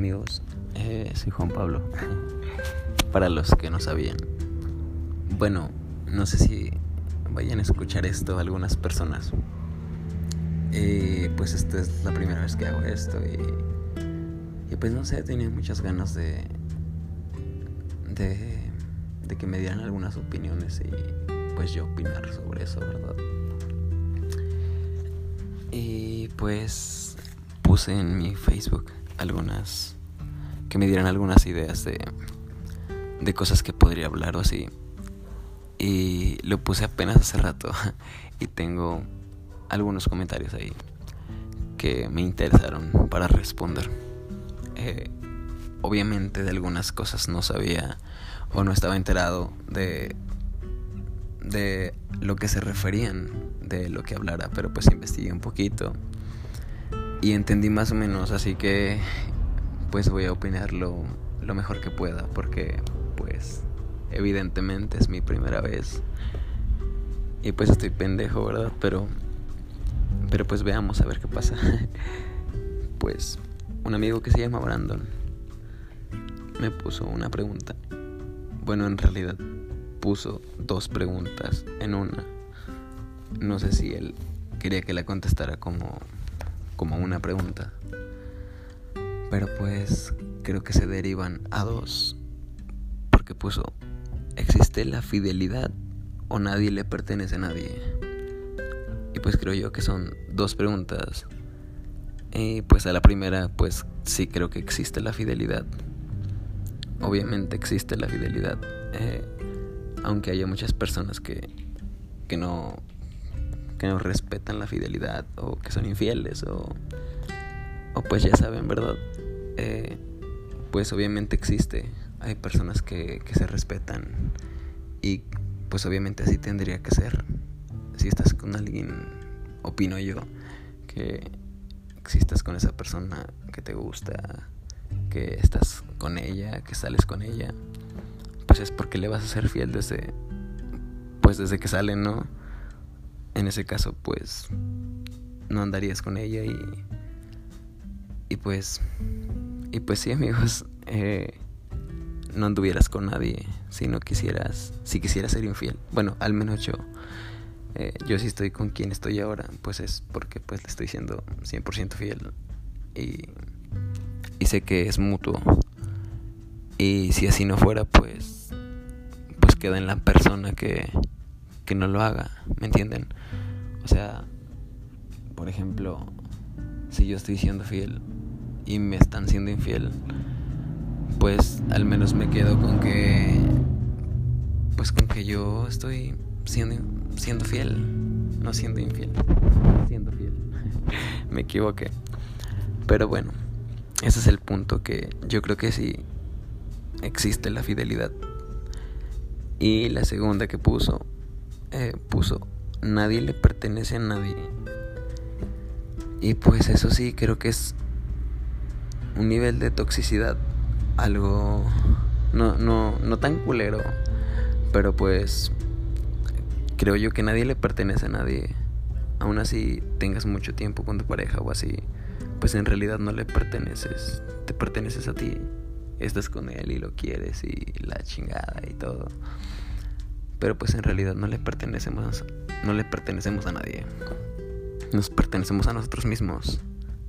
amigos, eh, soy Juan Pablo. Para los que no sabían. Bueno, no sé si vayan a escuchar esto algunas personas. Eh, pues esta es la primera vez que hago esto y, y pues no sé, tenía muchas ganas de, de, de que me dieran algunas opiniones y pues yo opinar sobre eso, ¿verdad? Y pues puse en mi Facebook algunas que me dieran algunas ideas de de cosas que podría hablar o así. Y lo puse apenas hace rato y tengo algunos comentarios ahí que me interesaron para responder. Eh, obviamente de algunas cosas no sabía o no estaba enterado de de lo que se referían de lo que hablara, pero pues investigué un poquito y entendí más o menos, así que pues voy a opinar lo, lo mejor que pueda, porque pues evidentemente es mi primera vez y pues estoy pendejo, ¿verdad? Pero pero pues veamos a ver qué pasa. pues un amigo que se llama Brandon me puso una pregunta. Bueno, en realidad puso dos preguntas en una. No sé si él quería que la contestara como, como una pregunta. Pero pues creo que se derivan a dos. Porque puso, ¿existe la fidelidad o nadie le pertenece a nadie? Y pues creo yo que son dos preguntas. Y pues a la primera, pues sí creo que existe la fidelidad. Obviamente existe la fidelidad. Eh, aunque haya muchas personas que, que no que no respetan la fidelidad o que son infieles o, o pues ya saben, ¿verdad? Eh, pues obviamente existe. Hay personas que, que se respetan y pues obviamente así tendría que ser. Si estás con alguien, opino yo, que existas con esa persona que te gusta, que estás con ella, que sales con ella pues es porque le vas a ser fiel desde pues desde que sale, ¿no? En ese caso, pues no andarías con ella y y pues y pues sí, amigos, eh, no anduvieras con nadie si no quisieras, si quisieras ser infiel. Bueno, al menos yo eh, yo sí estoy con quien estoy ahora, pues es porque pues le estoy siendo 100% fiel y y sé que es mutuo. Y si así no fuera, pues queda en la persona que, que no lo haga, ¿me entienden? O sea, por ejemplo, si yo estoy siendo fiel y me están siendo infiel, pues al menos me quedo con que pues con que yo estoy siendo siendo fiel, no siendo infiel, siendo fiel. me equivoqué. Pero bueno, ese es el punto que yo creo que sí existe la fidelidad y la segunda que puso, eh, puso, nadie le pertenece a nadie. Y pues eso sí, creo que es un nivel de toxicidad algo no, no, no tan culero, pero pues creo yo que nadie le pertenece a nadie. Aún así tengas mucho tiempo con tu pareja o así, pues en realidad no le perteneces, te perteneces a ti estás con él y lo quieres y la chingada y todo. Pero pues en realidad no le pertenecemos no le pertenecemos a nadie. Nos pertenecemos a nosotros mismos.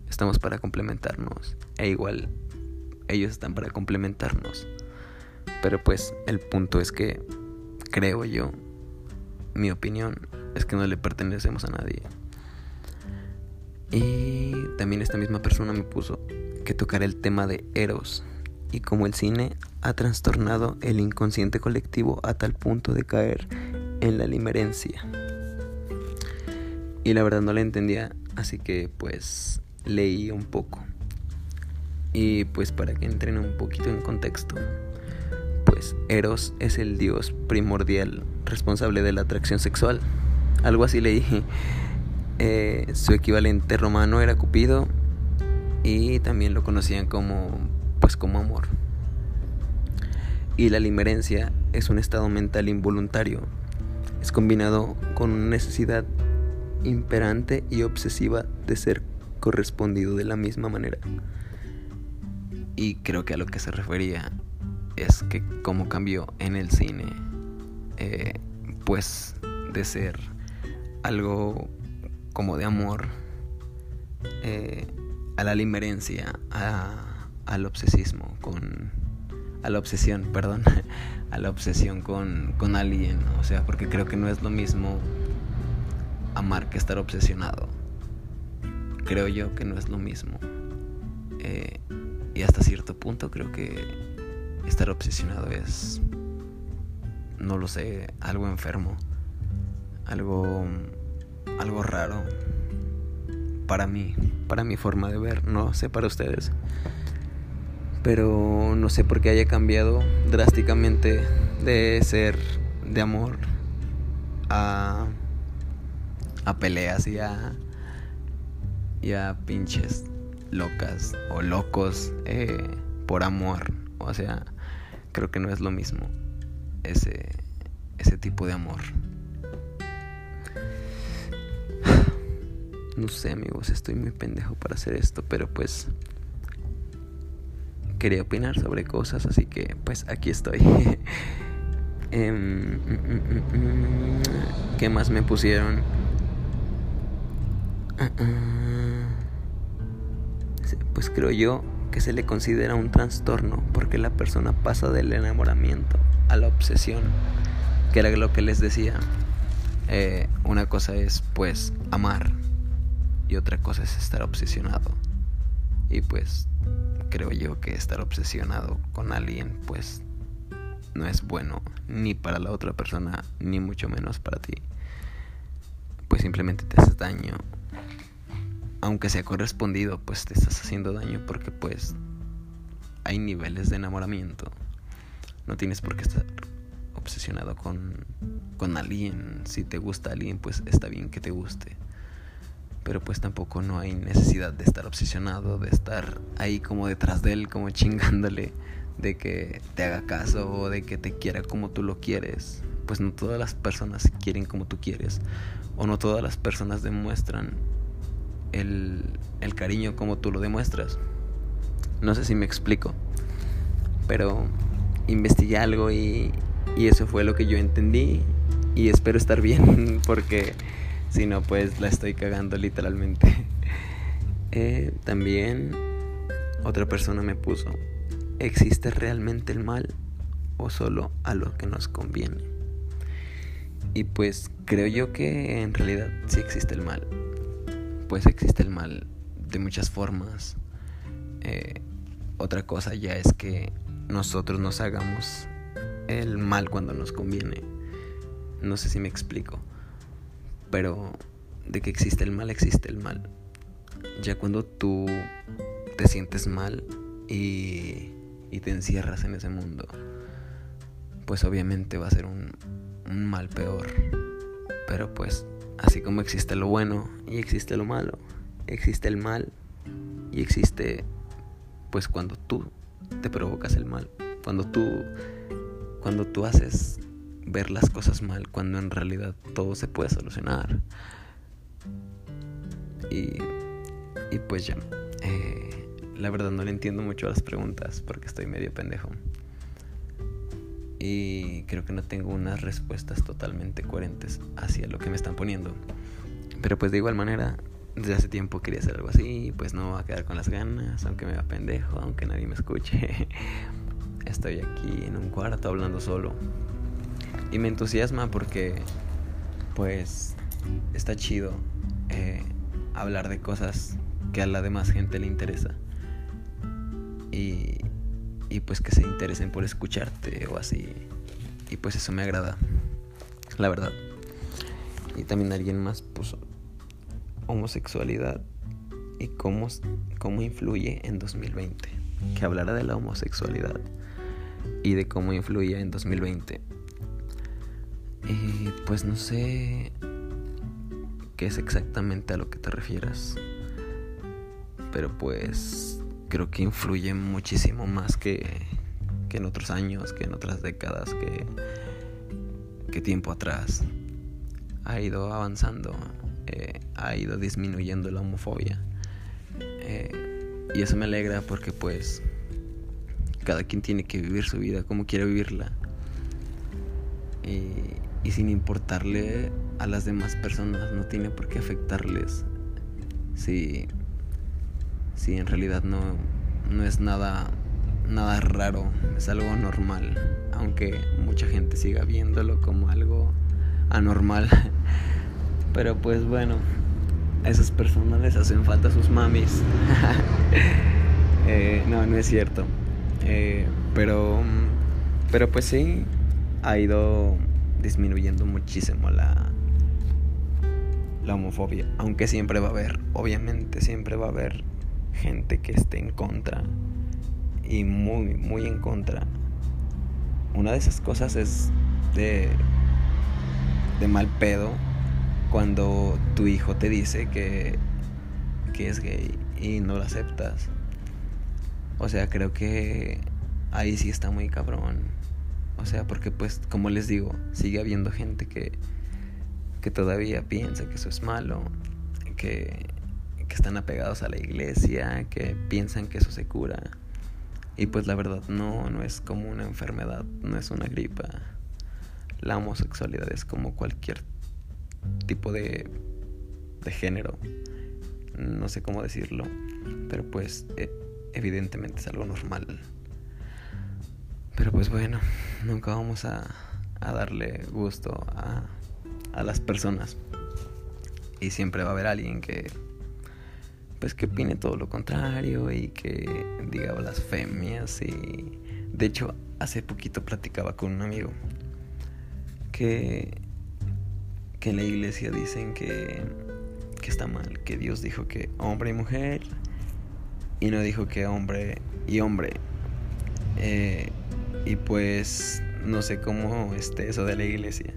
Estamos para complementarnos. E igual ellos están para complementarnos. Pero pues el punto es que creo yo, mi opinión es que no le pertenecemos a nadie. Y también esta misma persona me puso que tocar el tema de Eros y como el cine ha trastornado el inconsciente colectivo a tal punto de caer en la limerencia. Y la verdad no la entendía, así que pues leí un poco. Y pues para que entren un poquito en contexto, pues Eros es el dios primordial responsable de la atracción sexual. Algo así leí. Eh, su equivalente romano era Cupido y también lo conocían como pues como amor. Y la limerencia es un estado mental involuntario. Es combinado con una necesidad imperante y obsesiva de ser correspondido de la misma manera. Y creo que a lo que se refería es que cómo cambió en el cine, eh, pues de ser algo como de amor eh, a la limerencia, a, al obsesismo, con a la obsesión, perdón, a la obsesión con, con alguien, o sea, porque creo que no es lo mismo amar que estar obsesionado. Creo yo que no es lo mismo. Eh, y hasta cierto punto creo que estar obsesionado es, no lo sé, algo enfermo, algo, algo raro para mí, para mi forma de ver, no sé para ustedes. Pero no sé por qué haya cambiado drásticamente de ser de amor a, a peleas y a, y a pinches locas o locos eh, por amor. O sea, creo que no es lo mismo ese, ese tipo de amor. No sé amigos, estoy muy pendejo para hacer esto, pero pues quería opinar sobre cosas, así que pues aquí estoy. Em, ¿Qué más me pusieron? Ah, ah. Pues creo yo que se le considera un trastorno porque la persona pasa del enamoramiento a la obsesión, que era lo que les decía. Eh, una cosa es pues amar y otra cosa es estar obsesionado. Y pues creo yo que estar obsesionado con alguien pues no es bueno ni para la otra persona ni mucho menos para ti. Pues simplemente te haces daño. Aunque sea correspondido, pues te estás haciendo daño porque pues hay niveles de enamoramiento. No tienes por qué estar obsesionado con, con alguien. Si te gusta alguien, pues está bien que te guste pero pues tampoco no hay necesidad de estar obsesionado, de estar ahí como detrás de él, como chingándole, de que te haga caso o de que te quiera como tú lo quieres. Pues no todas las personas quieren como tú quieres, o no todas las personas demuestran el, el cariño como tú lo demuestras. No sé si me explico, pero investigué algo y, y eso fue lo que yo entendí y espero estar bien porque si no, pues la estoy cagando literalmente. Eh, también otra persona me puso, ¿existe realmente el mal o solo a lo que nos conviene? Y pues creo yo que en realidad sí existe el mal. Pues existe el mal de muchas formas. Eh, otra cosa ya es que nosotros nos hagamos el mal cuando nos conviene. No sé si me explico. Pero de que existe el mal, existe el mal. Ya cuando tú te sientes mal y, te encierras en ese mundo, pues obviamente va a ser un, un mal peor. Pero pues, así como existe lo bueno y existe lo malo, existe el mal y existe pues cuando tú te provocas el mal, cuando tú cuando tú haces ver las cosas mal cuando en realidad todo se puede solucionar. Y, y pues ya, eh, la verdad no le entiendo mucho a las preguntas porque estoy medio pendejo. Y creo que no tengo unas respuestas totalmente coherentes hacia lo que me están poniendo. Pero pues de igual manera, desde hace tiempo quería hacer algo así, pues no va a quedar con las ganas, aunque me va pendejo, aunque nadie me escuche. Estoy aquí en un cuarto hablando solo. Y me entusiasma porque, pues, está chido eh, hablar de cosas que a la demás gente le interesa. Y, y pues que se interesen por escucharte o así. Y pues eso me agrada, la verdad. Y también alguien más puso homosexualidad y cómo, cómo influye en 2020. Que hablara de la homosexualidad y de cómo influye en 2020 eh, pues no sé qué es exactamente a lo que te refieras. Pero pues creo que influye muchísimo más que, que en otros años, que en otras décadas, que, que tiempo atrás. Ha ido avanzando, eh, ha ido disminuyendo la homofobia. Eh, y eso me alegra porque pues cada quien tiene que vivir su vida como quiera vivirla. y sin importarle a las demás personas, no tiene por qué afectarles. Si, si en realidad no, no es nada, nada raro, es algo normal, aunque mucha gente siga viéndolo como algo anormal. Pero pues bueno, a esas personas les hacen falta sus mamis. Eh, no, no es cierto. Eh, pero, pero pues sí, ha ido disminuyendo muchísimo la, la homofobia. Aunque siempre va a haber, obviamente siempre va a haber gente que esté en contra. Y muy, muy en contra. Una de esas cosas es de, de mal pedo cuando tu hijo te dice que, que es gay y no lo aceptas. O sea, creo que ahí sí está muy cabrón. O sea, porque pues, como les digo, sigue habiendo gente que, que todavía piensa que eso es malo, que, que están apegados a la iglesia, que piensan que eso se cura. Y pues la verdad no, no es como una enfermedad, no es una gripa. La homosexualidad es como cualquier tipo de, de género. No sé cómo decirlo, pero pues e, evidentemente es algo normal. Pero pues bueno, nunca vamos a, a darle gusto a, a las personas. Y siempre va a haber alguien que pues que opine todo lo contrario y que diga blasfemias y de hecho hace poquito platicaba con un amigo que que en la iglesia dicen que, que está mal, que Dios dijo que hombre y mujer y no dijo que hombre y hombre. Eh, y pues no sé cómo esté eso de la iglesia.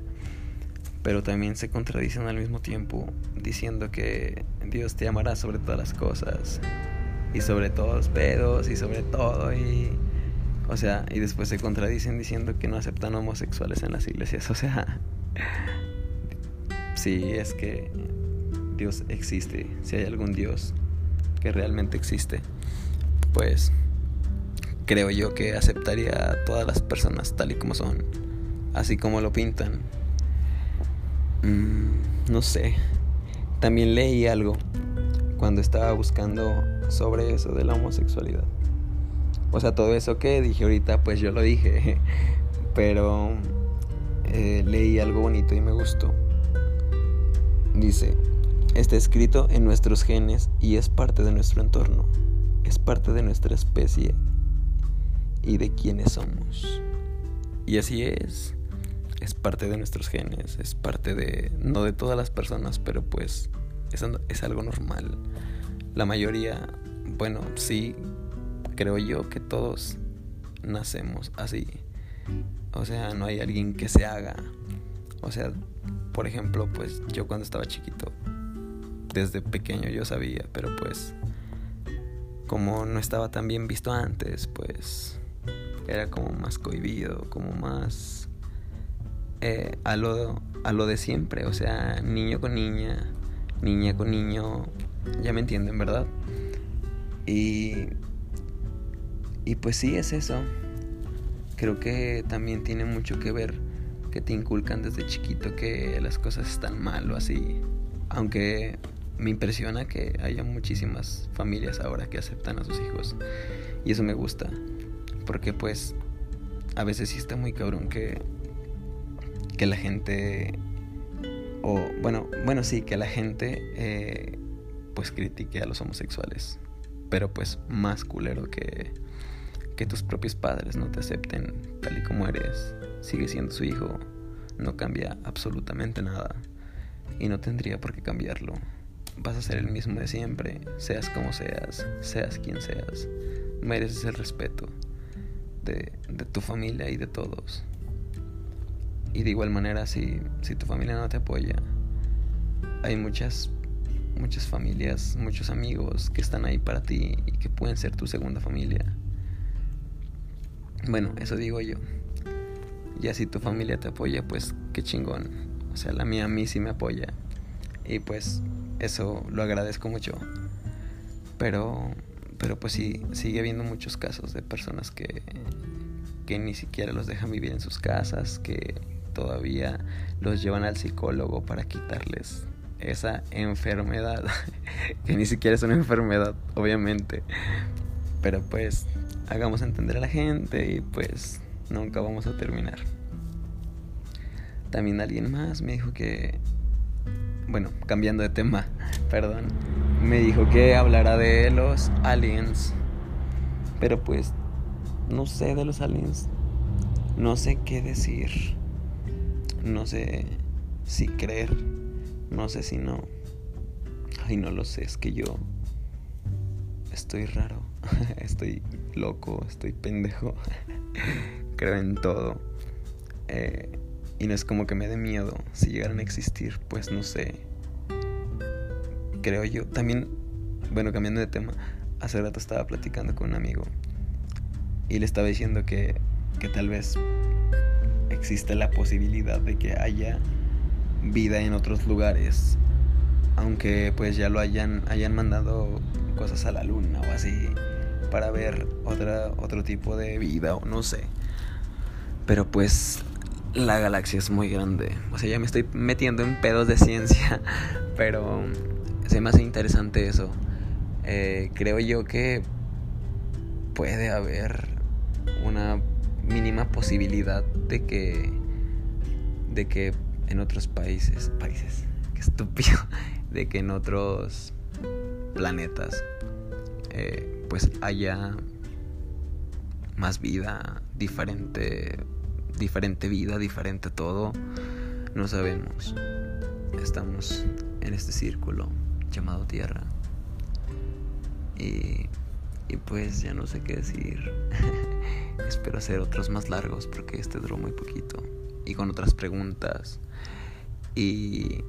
Pero también se contradicen al mismo tiempo diciendo que Dios te amará sobre todas las cosas y sobre todos los pedos y sobre todo y o sea, y después se contradicen diciendo que no aceptan homosexuales en las iglesias, o sea, si es que Dios existe, si hay algún Dios que realmente existe, pues creo yo que aceptaría a todas las personas tal y como son, así como lo pintan. Mm, no sé, también leí algo cuando estaba buscando sobre eso de la homosexualidad. O sea, todo eso que dije ahorita, pues yo lo dije, pero eh, leí algo bonito y me gustó Dice, está escrito en nuestros genes y es parte de nuestro entorno, es parte de nuestra especie y de quienes somos. Y así es, es parte de nuestros genes, es parte de, no de todas las personas, pero pues es, es algo normal. La mayoría, bueno, sí, creo yo que todos nacemos así. O sea, no hay alguien que se haga. O sea, por ejemplo, pues yo cuando estaba chiquito, desde pequeño yo sabía, pero pues como no estaba tan bien visto antes, pues era como más cohibido, como más eh, a, lo, a lo de siempre, o sea, niño con niña, niña con niño, ya me entienden, ¿verdad? Y, y pues sí es eso. Creo que también tiene mucho que ver que te inculcan desde chiquito que las cosas están mal o así. Aunque me impresiona que haya muchísimas familias ahora que aceptan a sus hijos. Y eso me gusta. Porque pues a veces sí está muy cabrón que, que la gente... O bueno, bueno sí, que la gente eh, pues critique a los homosexuales. Pero pues más culero que, que tus propios padres no te acepten tal y como eres sigue siendo su hijo, no cambia absolutamente nada y no tendría por qué cambiarlo. Vas a ser el mismo de siempre, seas como seas, seas quien seas. Mereces el respeto de, de tu familia y de todos. Y de igual manera, si, si tu familia no te apoya, hay muchas, muchas familias, muchos amigos que están ahí para ti y que pueden ser tu segunda familia. Bueno, eso digo yo. Y así tu familia te apoya, pues qué chingón. O sea, la mía a mí sí me apoya. Y pues eso lo agradezco mucho. Pero, pero pues sí, sigue habiendo muchos casos de personas que, que ni siquiera los dejan vivir en sus casas, que todavía los llevan al psicólogo para quitarles esa enfermedad, que ni siquiera es una enfermedad, obviamente. Pero pues hagamos entender a la gente y pues nunca vamos a terminar. También alguien más me dijo que, bueno, cambiando de tema, perdón, me dijo que hablara de los aliens. Pero pues, no sé de los aliens. No sé qué decir. No sé si creer. No sé si no. Ay, no lo sé, es que yo estoy raro. estoy loco, estoy pendejo. Creo en todo. Eh, y no es como que me dé miedo si llegaran a existir, pues no sé. Creo yo. También, bueno, cambiando de tema, hace rato estaba platicando con un amigo y le estaba diciendo que, que tal vez existe la posibilidad de que haya vida en otros lugares, aunque pues ya lo hayan, hayan mandado cosas a la luna o así para ver otra, otro tipo de vida o no sé. Pero pues la galaxia es muy grande. O sea, ya me estoy metiendo en pedos de ciencia, pero se me hace interesante eso. Eh, creo yo que puede haber una mínima posibilidad de que de que en otros países países qué estúpido de que en otros planetas eh, pues haya más vida diferente diferente vida, diferente todo, no sabemos. Estamos en este círculo llamado Tierra. Y, y pues ya no sé qué decir. Espero hacer otros más largos porque este duró muy poquito. Y con otras preguntas. Y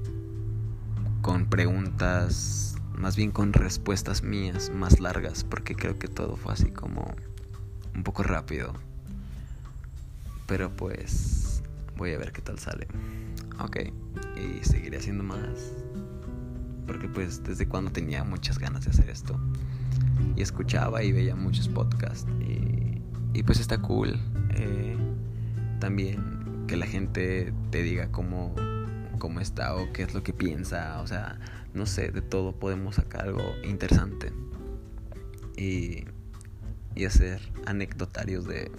con preguntas, más bien con respuestas mías más largas, porque creo que todo fue así como un poco rápido. Pero pues voy a ver qué tal sale. Ok, y seguiré haciendo más. Porque pues desde cuando tenía muchas ganas de hacer esto. Y escuchaba y veía muchos podcasts. Y, pues está cool. Eh, también que la gente te diga cómo, cómo está o qué es lo que piensa. O sea, no sé, de todo podemos sacar algo interesante. Y, y hacer anecdotarios de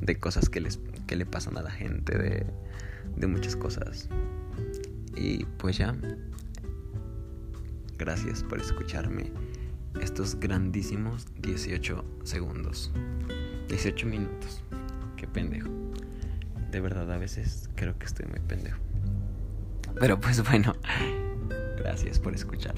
de cosas que, les, que le pasan a la gente, de, de muchas cosas. Y pues ya, gracias por escucharme estos grandísimos 18 segundos. 18 minutos. Qué pendejo. De verdad, a veces creo que estoy muy pendejo. Pero pues bueno, gracias por escuchar.